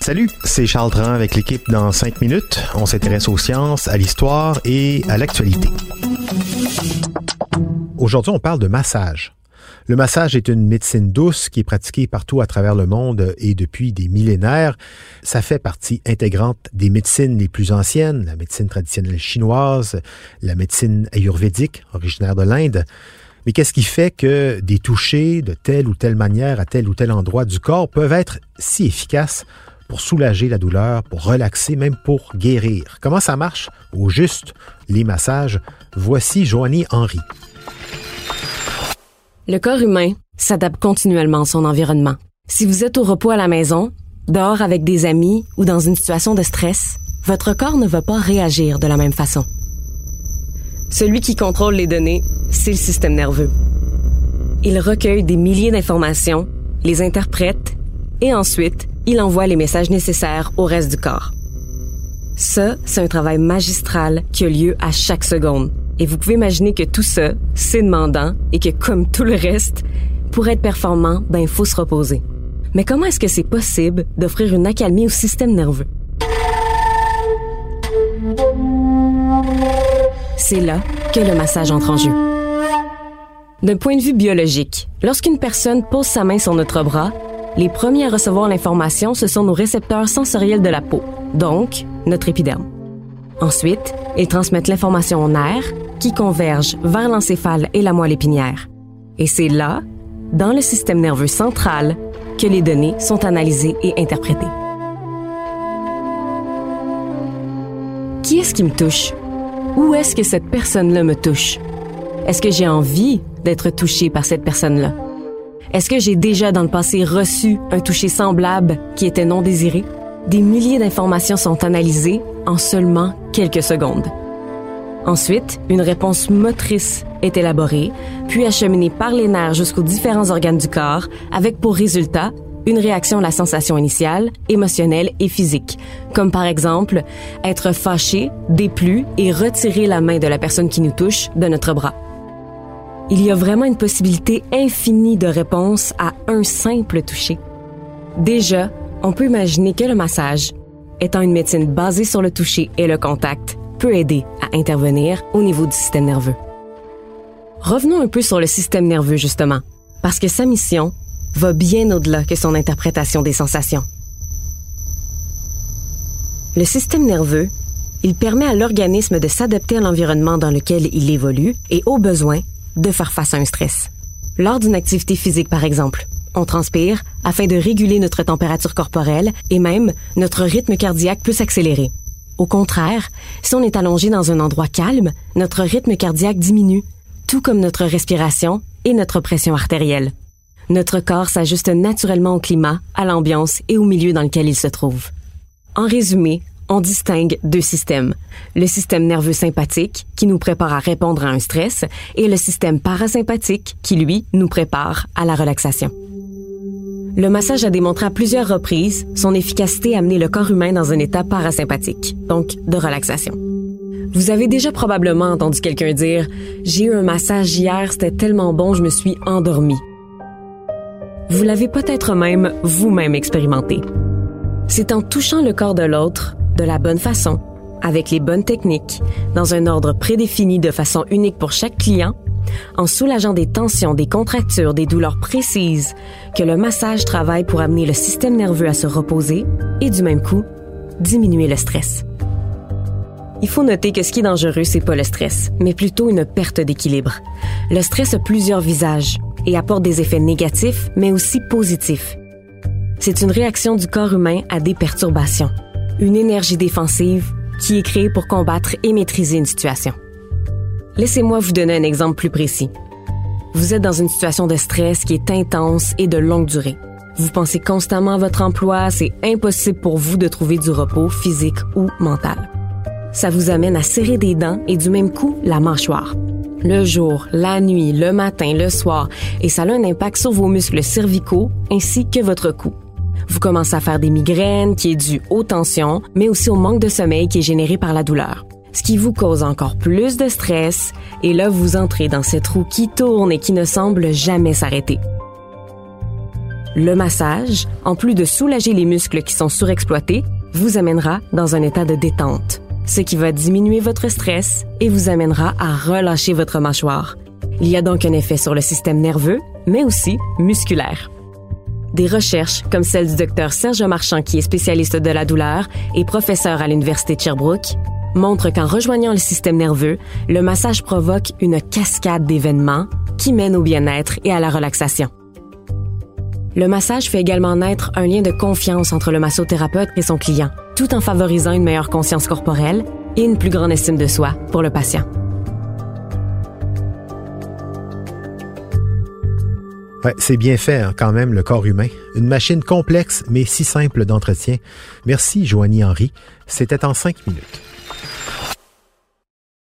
Salut, c'est Charles Dran avec l'équipe dans 5 minutes. On s'intéresse aux sciences, à l'histoire et à l'actualité. Aujourd'hui, on parle de massage. Le massage est une médecine douce qui est pratiquée partout à travers le monde et depuis des millénaires. Ça fait partie intégrante des médecines les plus anciennes, la médecine traditionnelle chinoise, la médecine ayurvédique originaire de l'Inde. Mais qu'est-ce qui fait que des touchés de telle ou telle manière à tel ou tel endroit du corps peuvent être si efficaces pour soulager la douleur, pour relaxer, même pour guérir? Comment ça marche? Au juste les massages? Voici Joanie Henry. Le corps humain s'adapte continuellement à son environnement. Si vous êtes au repos à la maison, dehors avec des amis ou dans une situation de stress, votre corps ne va pas réagir de la même façon. Celui qui contrôle les données, c'est le système nerveux. Il recueille des milliers d'informations, les interprète et ensuite, il envoie les messages nécessaires au reste du corps. Ça, c'est un travail magistral qui a lieu à chaque seconde. Et vous pouvez imaginer que tout ça, c'est demandant et que comme tout le reste, pour être performant, ben, il faut se reposer. Mais comment est-ce que c'est possible d'offrir une accalmie au système nerveux? C'est là que le massage entre en jeu. D'un point de vue biologique, lorsqu'une personne pose sa main sur notre bras, les premiers à recevoir l'information, ce sont nos récepteurs sensoriels de la peau, donc notre épiderme. Ensuite, ils transmettent l'information aux nerfs qui convergent vers l'encéphale et la moelle épinière. Et c'est là, dans le système nerveux central, que les données sont analysées et interprétées. Qui est-ce qui me touche? Où est-ce que cette personne-là me touche? Est-ce que j'ai envie d'être touché par cette personne-là? Est-ce que j'ai déjà dans le passé reçu un toucher semblable qui était non désiré? Des milliers d'informations sont analysées en seulement quelques secondes. Ensuite, une réponse motrice est élaborée, puis acheminée par les nerfs jusqu'aux différents organes du corps, avec pour résultat une réaction à la sensation initiale, émotionnelle et physique, comme par exemple être fâché, déplu et retirer la main de la personne qui nous touche de notre bras il y a vraiment une possibilité infinie de réponses à un simple toucher. Déjà, on peut imaginer que le massage, étant une médecine basée sur le toucher et le contact, peut aider à intervenir au niveau du système nerveux. Revenons un peu sur le système nerveux justement, parce que sa mission va bien au-delà que son interprétation des sensations. Le système nerveux, il permet à l'organisme de s'adapter à l'environnement dans lequel il évolue et au besoin de faire face à un stress. Lors d'une activité physique, par exemple, on transpire afin de réguler notre température corporelle et même notre rythme cardiaque peut s'accélérer. Au contraire, si on est allongé dans un endroit calme, notre rythme cardiaque diminue, tout comme notre respiration et notre pression artérielle. Notre corps s'ajuste naturellement au climat, à l'ambiance et au milieu dans lequel il se trouve. En résumé, on distingue deux systèmes. Le système nerveux sympathique, qui nous prépare à répondre à un stress, et le système parasympathique, qui, lui, nous prépare à la relaxation. Le massage a démontré à plusieurs reprises son efficacité à amener le corps humain dans un état parasympathique, donc de relaxation. Vous avez déjà probablement entendu quelqu'un dire ⁇ J'ai eu un massage hier, c'était tellement bon, je me suis endormi ⁇ Vous l'avez peut-être même vous-même expérimenté. C'est en touchant le corps de l'autre de la bonne façon, avec les bonnes techniques, dans un ordre prédéfini de façon unique pour chaque client, en soulageant des tensions, des contractures, des douleurs précises, que le massage travaille pour amener le système nerveux à se reposer et du même coup, diminuer le stress. Il faut noter que ce qui est dangereux, c'est pas le stress, mais plutôt une perte d'équilibre. Le stress a plusieurs visages et apporte des effets négatifs, mais aussi positifs. C'est une réaction du corps humain à des perturbations une énergie défensive qui est créée pour combattre et maîtriser une situation. Laissez-moi vous donner un exemple plus précis. Vous êtes dans une situation de stress qui est intense et de longue durée. Vous pensez constamment à votre emploi, c'est impossible pour vous de trouver du repos physique ou mental. Ça vous amène à serrer des dents et du même coup la mâchoire. Le jour, la nuit, le matin, le soir, et ça a un impact sur vos muscles cervicaux ainsi que votre cou. Vous commencez à faire des migraines qui est due aux tensions, mais aussi au manque de sommeil qui est généré par la douleur ce qui vous cause encore plus de stress, et là vous entrez dans cette roue qui tourne et qui ne semble jamais s'arrêter. Le massage, en plus de soulager les muscles qui sont surexploités, vous amènera dans un état de détente, ce qui va diminuer votre stress et vous amènera à relâcher votre mâchoire. Il y a donc un effet sur le système nerveux, mais aussi musculaire. Des recherches, comme celle du docteur Serge Marchand, qui est spécialiste de la douleur et professeur à l'Université de Sherbrooke, montre qu'en rejoignant le système nerveux, le massage provoque une cascade d'événements qui mènent au bien-être et à la relaxation. Le massage fait également naître un lien de confiance entre le massothérapeute et son client, tout en favorisant une meilleure conscience corporelle et une plus grande estime de soi pour le patient. C'est bien fait hein, quand même le corps humain. Une machine complexe mais si simple d'entretien. Merci Joanie Henry. C'était en cinq minutes.